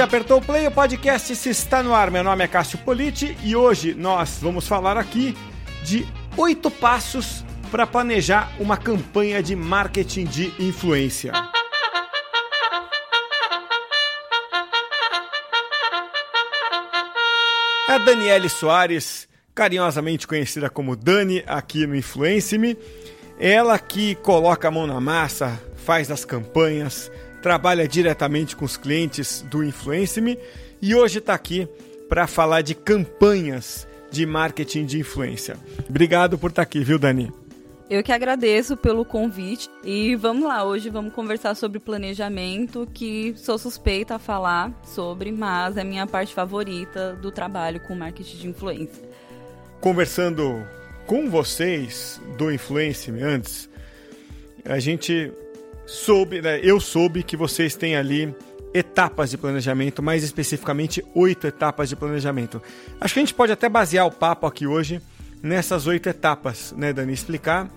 você apertou o play, o podcast se está no ar. Meu nome é Cássio Politi e hoje nós vamos falar aqui de oito passos para planejar uma campanha de marketing de influência. A Daniele Soares, carinhosamente conhecida como Dani aqui no Influence-me, ela que coloca a mão na massa, faz as campanhas, trabalha diretamente com os clientes do Influence-me e hoje está aqui para falar de campanhas de marketing de influência. Obrigado por estar tá aqui, viu, Dani? Eu que agradeço pelo convite e vamos lá, hoje vamos conversar sobre planejamento, que sou suspeita a falar sobre, mas é a minha parte favorita do trabalho com marketing de influência. Conversando com vocês do Influence antes, a gente soube, né, eu soube que vocês têm ali etapas de planejamento, mais especificamente oito etapas de planejamento. Acho que a gente pode até basear o papo aqui hoje nessas oito etapas, né, Dani? Explicar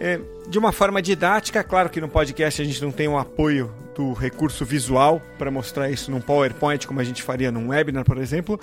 é, de uma forma didática. Claro que no podcast a gente não tem o apoio do recurso visual para mostrar isso num PowerPoint, como a gente faria num webinar, por exemplo,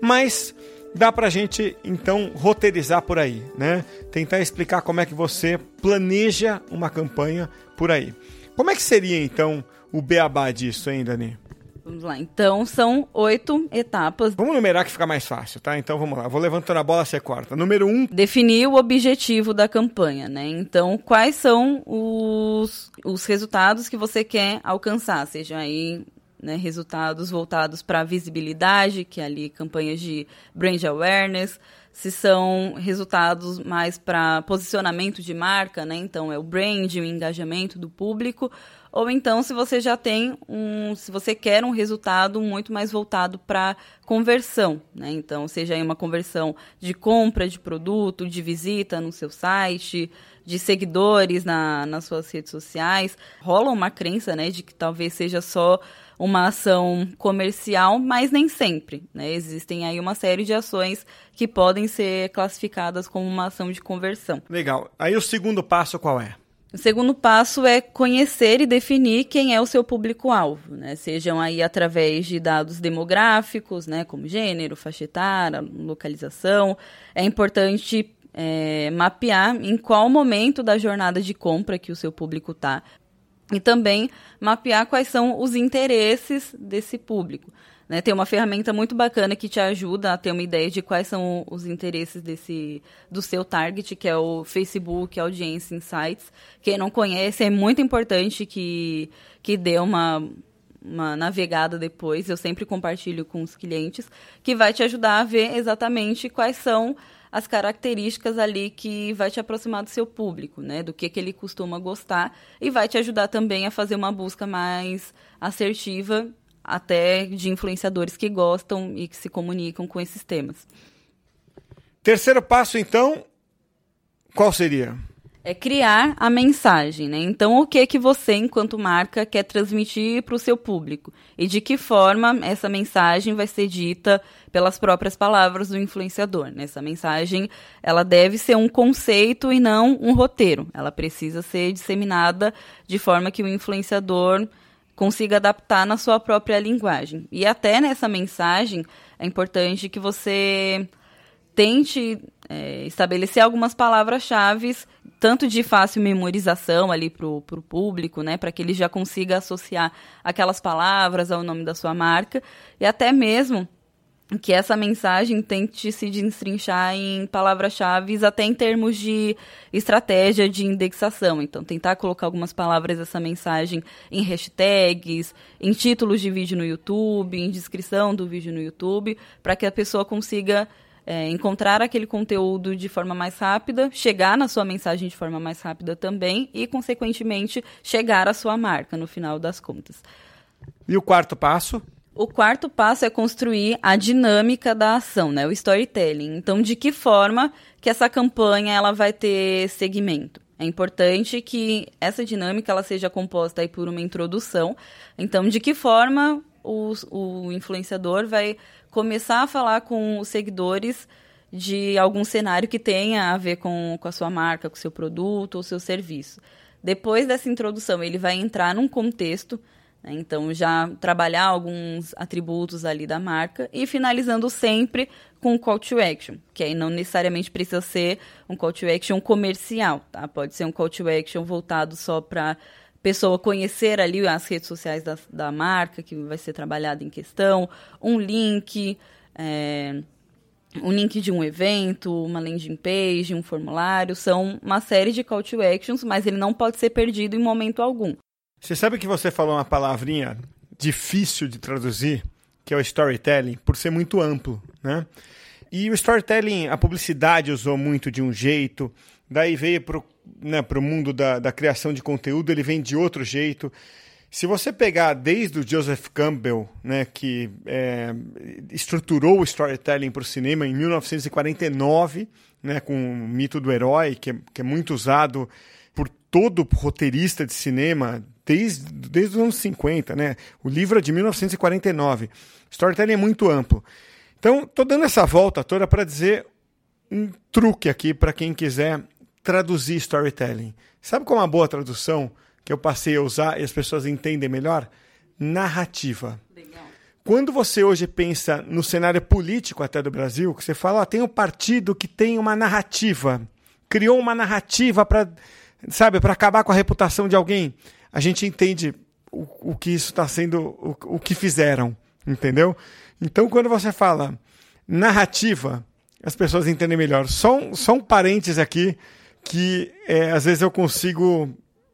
mas dá para a gente então roteirizar por aí, né? Tentar explicar como é que você planeja uma campanha por aí. Como é que seria então o beabá disso, hein, Dani? Vamos lá. Então, são oito etapas. Vamos numerar que fica mais fácil, tá? Então, vamos lá. Vou levantando a bola, você corta. Número um. Definir o objetivo da campanha, né? Então, quais são os, os resultados que você quer alcançar? Seja aí né, resultados voltados para visibilidade, que é ali campanhas de brand awareness, se são resultados mais para posicionamento de marca, né? Então é o brand, o engajamento do público, ou então se você já tem um, se você quer um resultado muito mais voltado para conversão, né? Então, seja aí uma conversão de compra de produto, de visita no seu site, de seguidores na, nas suas redes sociais. Rola uma crença, né, de que talvez seja só uma ação comercial, mas nem sempre, né? Existem aí uma série de ações que podem ser classificadas como uma ação de conversão. Legal. Aí o segundo passo qual é? O segundo passo é conhecer e definir quem é o seu público-alvo, né? Sejam aí através de dados demográficos, né? Como gênero, faixa etária, localização. É importante é, mapear em qual momento da jornada de compra que o seu público está. E também mapear quais são os interesses desse público. Né, tem uma ferramenta muito bacana que te ajuda a ter uma ideia de quais são os interesses desse do seu target, que é o Facebook Audience Insights. Quem não conhece, é muito importante que, que dê uma, uma navegada depois. Eu sempre compartilho com os clientes, que vai te ajudar a ver exatamente quais são as características ali que vai te aproximar do seu público, né? Do que, que ele costuma gostar e vai te ajudar também a fazer uma busca mais assertiva até de influenciadores que gostam e que se comunicam com esses temas. Terceiro passo, então, qual seria? É criar a mensagem, né? Então, o que que você, enquanto marca, quer transmitir para o seu público? E de que forma essa mensagem vai ser dita pelas próprias palavras do influenciador? Né? Essa mensagem, ela deve ser um conceito e não um roteiro. Ela precisa ser disseminada de forma que o influenciador consiga adaptar na sua própria linguagem. E até nessa mensagem é importante que você tente é, estabelecer algumas palavras-chave, tanto de fácil memorização ali para o público, né, para que ele já consiga associar aquelas palavras ao nome da sua marca, e até mesmo que essa mensagem tente se destrinchar em palavras-chave até em termos de estratégia de indexação. Então, tentar colocar algumas palavras dessa mensagem em hashtags, em títulos de vídeo no YouTube, em descrição do vídeo no YouTube, para que a pessoa consiga é, encontrar aquele conteúdo de forma mais rápida, chegar na sua mensagem de forma mais rápida também e, consequentemente, chegar à sua marca no final das contas. E o quarto passo? O quarto passo é construir a dinâmica da ação, né? O storytelling. Então, de que forma que essa campanha ela vai ter segmento? É importante que essa dinâmica ela seja composta aí por uma introdução. Então, de que forma o, o influenciador vai começar a falar com os seguidores de algum cenário que tenha a ver com, com a sua marca, com o seu produto ou seu serviço. Depois dessa introdução, ele vai entrar num contexto Né? Então, já trabalhar alguns atributos ali da marca e finalizando sempre com um call to action, que aí não necessariamente precisa ser um call to action comercial, tá? Pode ser um call to action voltado só para pessoa conhecer ali as redes sociais da, da marca que vai ser trabalhada em questão, um link, é, um link de um evento, uma landing page, um formulário, são uma série de call to actions, mas ele não pode ser perdido em momento algum. Você sabe que você falou uma palavrinha difícil de traduzir, que é o storytelling, por ser muito amplo, né? E o storytelling, a publicidade usou muito de um jeito, daí veio para o né, mundo da, da criação de conteúdo, ele vem de outro jeito. Se você pegar desde o Joseph Campbell, né, que é, estruturou o storytelling para o cinema em 1949, né, com o mito do herói, que é, que é muito usado por todo roteirista de cinema desde, desde os anos 50, né? O livro é de 1949. Storytelling é muito amplo. Então, estou dando essa volta toda para dizer um truque aqui para quem quiser traduzir storytelling. Sabe qual é uma boa tradução que eu passei a usar e as pessoas entendem melhor? Narrativa. Legal. Quando você hoje pensa no cenário político até do Brasil, que você fala, ó, tem um partido que tem uma narrativa, criou uma narrativa para, sabe, para acabar com a reputação de alguém a gente entende o, o que isso está sendo, o, o que fizeram, entendeu? Então, quando você fala narrativa, as pessoas entendem melhor. Só um, só um parênteses aqui, que é, às vezes eu consigo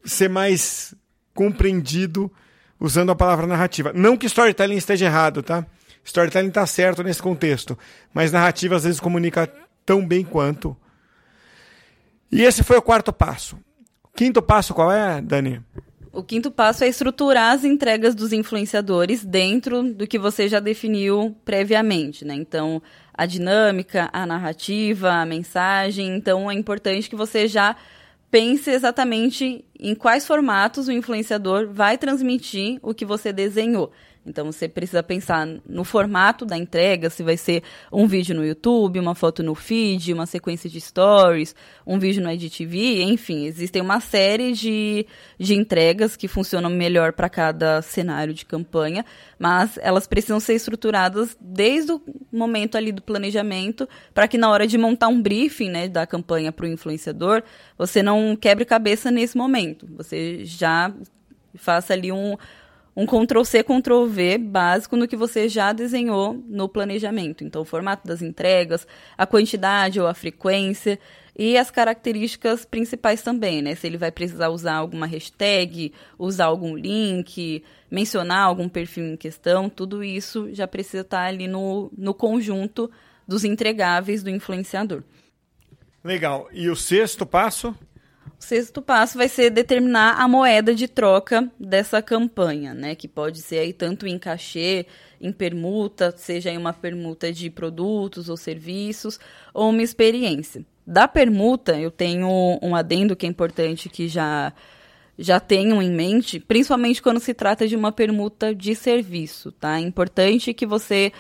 ser mais compreendido usando a palavra narrativa. Não que storytelling esteja errado, tá? Storytelling está certo nesse contexto, mas narrativa às vezes comunica tão bem quanto. E esse foi o quarto passo. Quinto passo qual é, Dani? O quinto passo é estruturar as entregas dos influenciadores dentro do que você já definiu previamente, né? Então, a dinâmica, a narrativa, a mensagem. Então, é importante que você já pense exatamente em quais formatos o influenciador vai transmitir o que você desenhou. Então você precisa pensar no formato da entrega, se vai ser um vídeo no YouTube, uma foto no feed, uma sequência de stories, um vídeo no IGTV, enfim, existem uma série de, de entregas que funcionam melhor para cada cenário de campanha, mas elas precisam ser estruturadas desde o momento ali do planejamento, para que na hora de montar um briefing né, da campanha para o influenciador, você não quebre cabeça nesse momento. Você já faça ali um, um Ctrl-C, Ctrl-V básico no que você já desenhou no planejamento. Então, o formato das entregas, a quantidade ou a frequência e as características principais também, né? Se ele vai precisar usar alguma hashtag, usar algum link, mencionar algum perfil em questão, tudo isso já precisa estar ali no, no conjunto dos entregáveis do influenciador. Legal. E o sexto passo? Sexto passo vai ser determinar a moeda de troca dessa campanha, né? Que pode ser aí tanto em cachê, em permuta, seja em uma permuta de produtos ou serviços, ou uma experiência. Da permuta, eu tenho um adendo que é importante que já já tenham em mente, principalmente quando se trata de uma permuta de serviço, tá? É importante que você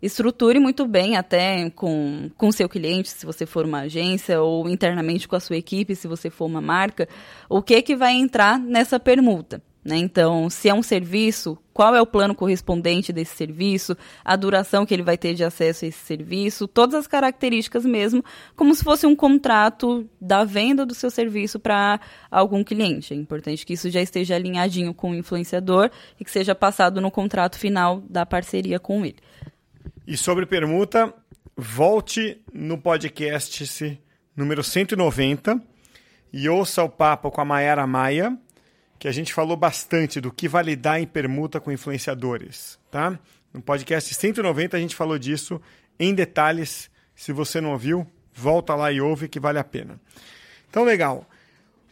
estruture muito bem até com o seu cliente, se você for uma agência, ou internamente com a sua equipe, se você for uma marca, o que que vai entrar nessa permuta. Né? Então, se é um serviço, qual é o plano correspondente desse serviço, a duração que ele vai ter de acesso a esse serviço, todas as características mesmo, como se fosse um contrato da venda do seu serviço para algum cliente. É importante que isso já esteja alinhadinho com o influenciador e que seja passado no contrato final da parceria com ele. E sobre permuta, volte no podcast número 190 e ouça o papo com a Mayara Maia, que a gente falou bastante do que validar em permuta com influenciadores, tá? No podcast 190 a gente falou disso em detalhes. Se você não ouviu, volta lá e ouve que vale a pena. Então, legal.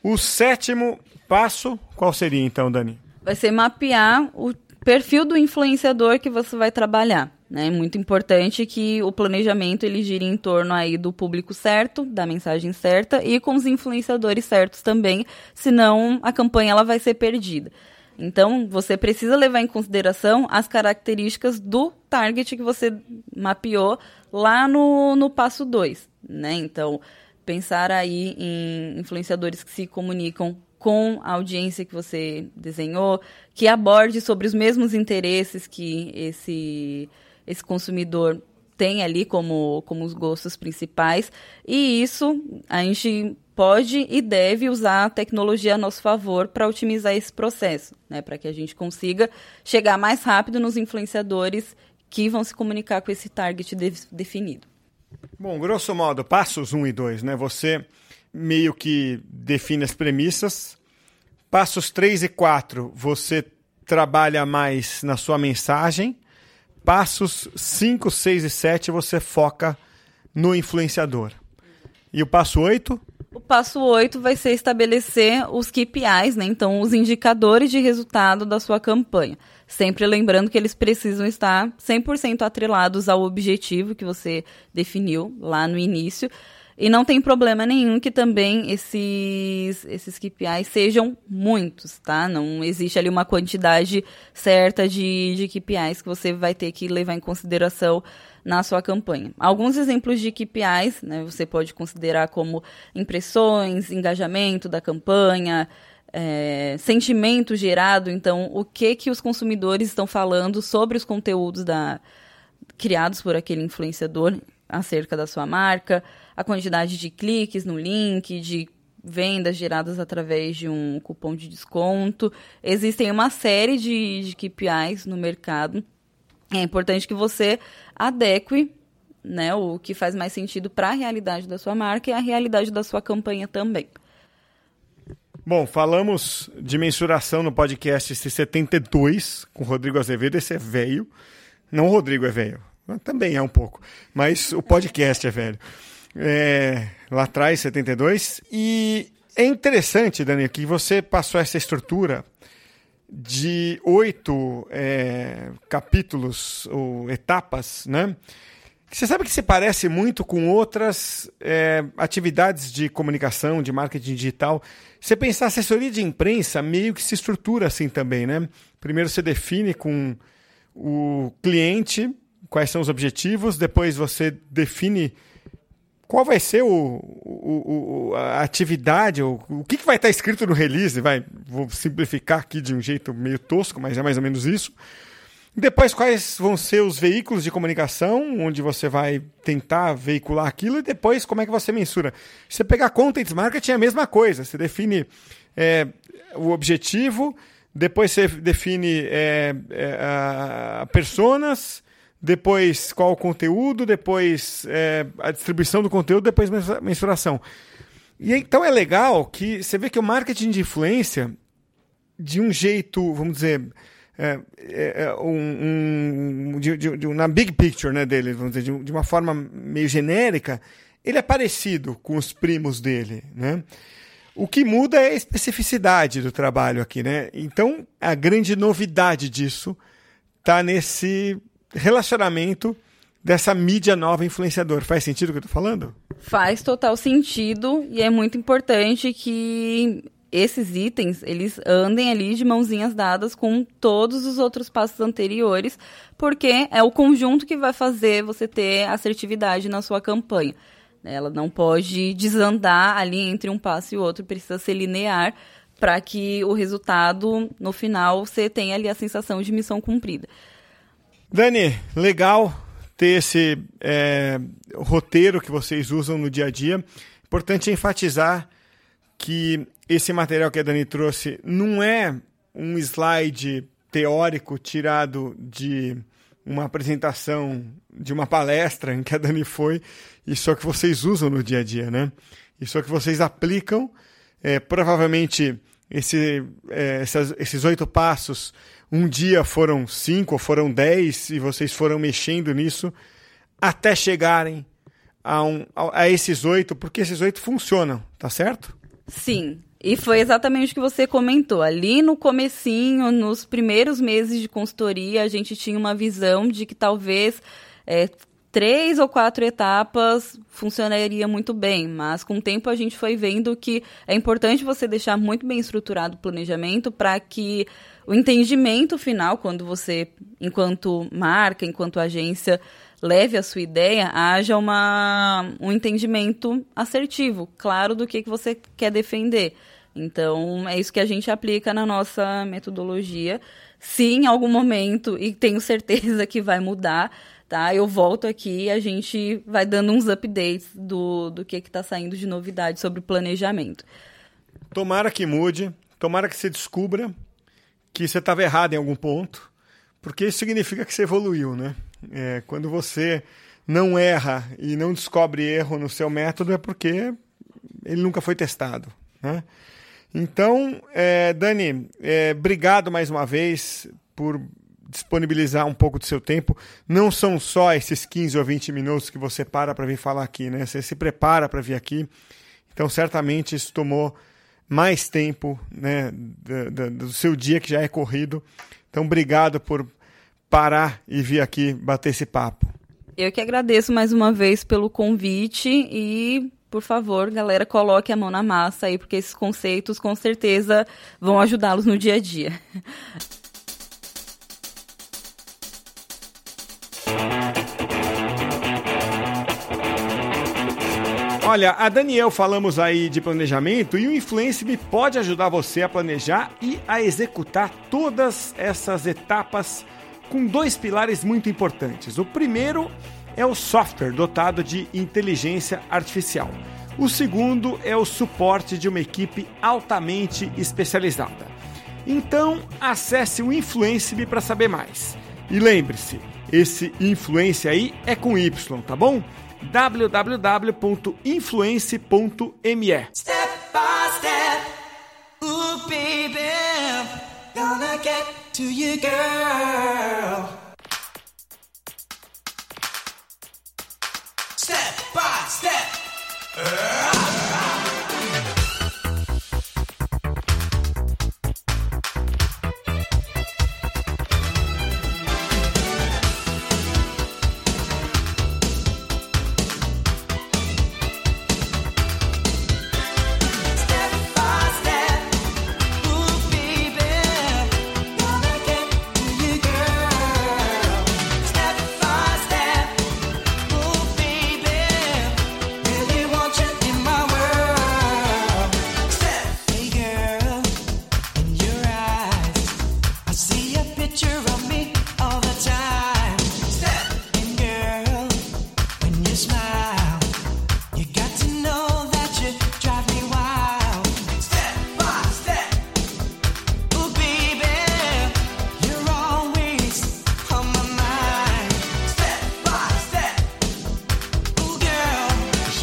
O sétimo passo, qual seria então, Dani? Vai ser mapear o perfil do influenciador que você vai trabalhar. É muito importante que o planejamento ele gire em torno aí do público certo, da mensagem certa e com os influenciadores certos também, senão a campanha ela vai ser perdida. Então, você precisa levar em consideração as características do target que você mapeou lá no, no passo 2, né? Então, pensar aí em influenciadores que se comunicam com a audiência que você desenhou, que aborde sobre os mesmos interesses que esse, esse consumidor tem ali como, como os gostos principais. E isso a gente pode e deve usar a tecnologia a nosso favor para otimizar esse processo, né? Para que a gente consiga chegar mais rápido nos influenciadores que vão se comunicar com esse target de, definido. Bom, grosso modo, passos 1 um e 2, né? Você meio que define as premissas. Passos 3 e 4, você trabalha mais na sua mensagem. Passos 5, 6 e 7, você foca no influenciador. E o passo 8? O passo 8 vai ser estabelecer os KPIs, né? Então, os indicadores de resultado da sua campanha. Sempre lembrando que eles precisam estar 100% atrelados ao objetivo que você definiu lá no início. E não tem problema nenhum que também esses, esses KPIs sejam muitos, tá? Não existe ali uma quantidade certa de, de KPIs que você vai ter que levar em consideração na sua campanha. Alguns exemplos de KPIs, né, você pode considerar como impressões, engajamento da campanha, é, sentimento gerado, então o que que os consumidores estão falando sobre os conteúdos da, criados por aquele influenciador acerca da sua marca, a quantidade de cliques no link, de vendas geradas através de um cupom de desconto. Existem uma série de, de KPIs no mercado. É importante que você adeque né, o que faz mais sentido para a realidade da sua marca e a realidade da sua campanha também. Bom, falamos de mensuração no podcast C72 com Rodrigo Azevedo. Esse é velho. Não o Rodrigo é velho. Também é um pouco. Mas o podcast é velho. É, lá atrás, 72. E é interessante, Dani, que você passou essa estrutura de oito é, capítulos ou etapas, né? Você sabe que se parece muito com outras é, atividades de comunicação, de marketing digital. Você pensar assessoria de imprensa, meio que se estrutura assim também, né? Primeiro você define com o cliente quais são os objetivos, depois você define qual vai ser o, o, o a atividade, o, o que, que vai estar escrito no release, vai, vou simplificar aqui de um jeito meio tosco, mas é mais ou menos isso. Depois, quais vão ser os veículos de comunicação onde você vai tentar veicular aquilo e depois como é que você mensura. Se você pegar content marketing é a mesma coisa. Você define é, o objetivo, depois você define é, é, a personas, depois qual o conteúdo, depois é, a distribuição do conteúdo, depois mensuração. E então é legal que você vê que o marketing de influência, de um jeito, vamos dizer é, é, é, um, um de, de, de, na big picture né, dele, vamos dizer, de, de, uma forma meio genérica, ele é parecido com os primos dele, né? O que muda é a especificidade do trabalho aqui, né? Então, a grande novidade disso está nesse relacionamento dessa mídia nova influenciador. Faz sentido o que eu estou falando? Faz total sentido e é muito importante que esses itens, eles andem ali de mãozinhas dadas com todos os outros passos anteriores, porque é o conjunto que vai fazer você ter assertividade na sua campanha. Ela não pode desandar ali entre um passo e outro, precisa ser linear para que o resultado, no final, você tenha ali a sensação de missão cumprida. Dani, legal ter esse é, roteiro que vocês usam no dia a dia. Importante enfatizar que esse material que a Dani trouxe não é um slide teórico tirado de uma apresentação de uma palestra em que a Dani foi, isso é o que vocês usam no dia a dia, né? Isso é o que vocês aplicam. É, provavelmente esse, é, essas, esses oito passos, um dia foram cinco ou foram dez, e vocês foram mexendo nisso até chegarem a, um, a, a esses oito, porque esses oito funcionam, tá certo? Sim, e foi exatamente o que você comentou. Ali no comecinho, nos primeiros meses de consultoria, a gente tinha uma visão de que talvez é, três ou quatro etapas funcionaria muito bem, mas com o tempo a gente foi vendo que é importante você deixar muito bem estruturado o planejamento para que o entendimento final, quando você, enquanto marca, enquanto agência, leve a sua ideia, haja uma, um entendimento assertivo, claro do que, que você quer defender. Então, é isso que a gente aplica na nossa metodologia. Se em algum momento, e tenho certeza que vai mudar, tá? Eu volto aqui e a gente vai dando uns updates do, do que está saindo de novidade sobre planejamento. Tomara que mude, tomara que você descubra que você estava errado em algum ponto, porque isso significa que você evoluiu, né? É, quando você não erra e não descobre erro no seu método é porque ele nunca foi testado, né? Então, é, Dani, é, obrigado mais uma vez por disponibilizar um pouco do seu tempo. Não são só esses 15 ou 20 minutos que você para para vir falar aqui, né? Você se prepara para vir aqui. Então, certamente isso tomou mais tempo né, do, do, do seu dia que já é corrido. Então, obrigado por parar e vir aqui bater esse papo. Eu que agradeço mais uma vez pelo convite e por favor, galera, coloque a mão na massa aí, porque esses conceitos com certeza vão ajudá-los no dia a dia. Olha, a Daniel falamos aí de planejamento e o Influence pode ajudar você a planejar e a executar todas essas etapas com dois pilares muito importantes. O primeiro é o software dotado de inteligência artificial. O segundo é o suporte de uma equipe altamente especializada. Então, acesse o Influence para saber mais. E lembre-se, esse Influence aí é com Y, tá bom? www.influence.me Step by step, ooh baby, gonna get to you girl.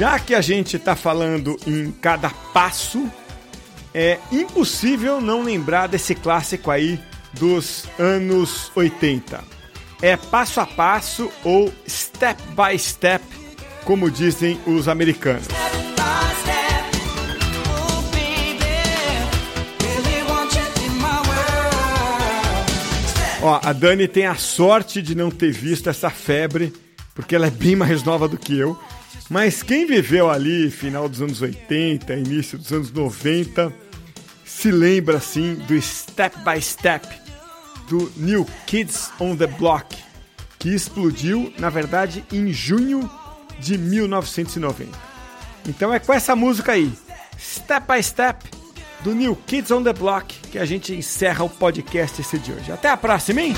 Já que a gente está falando em cada passo, é impossível não lembrar desse clássico aí dos anos 80. É passo a passo ou step by step, como dizem os americanos. Ó, a Dani tem a sorte de não ter visto essa febre, porque ela é bem mais nova do que eu. Mas quem viveu ali, final dos anos 80, início dos anos 90, se lembra assim do Step by Step do New Kids on the Block, que explodiu, na verdade, em junho de 1990. Então é com essa música aí, Step by Step, do New Kids on the Block, que a gente encerra o podcast esse de hoje. Até a próxima, hein?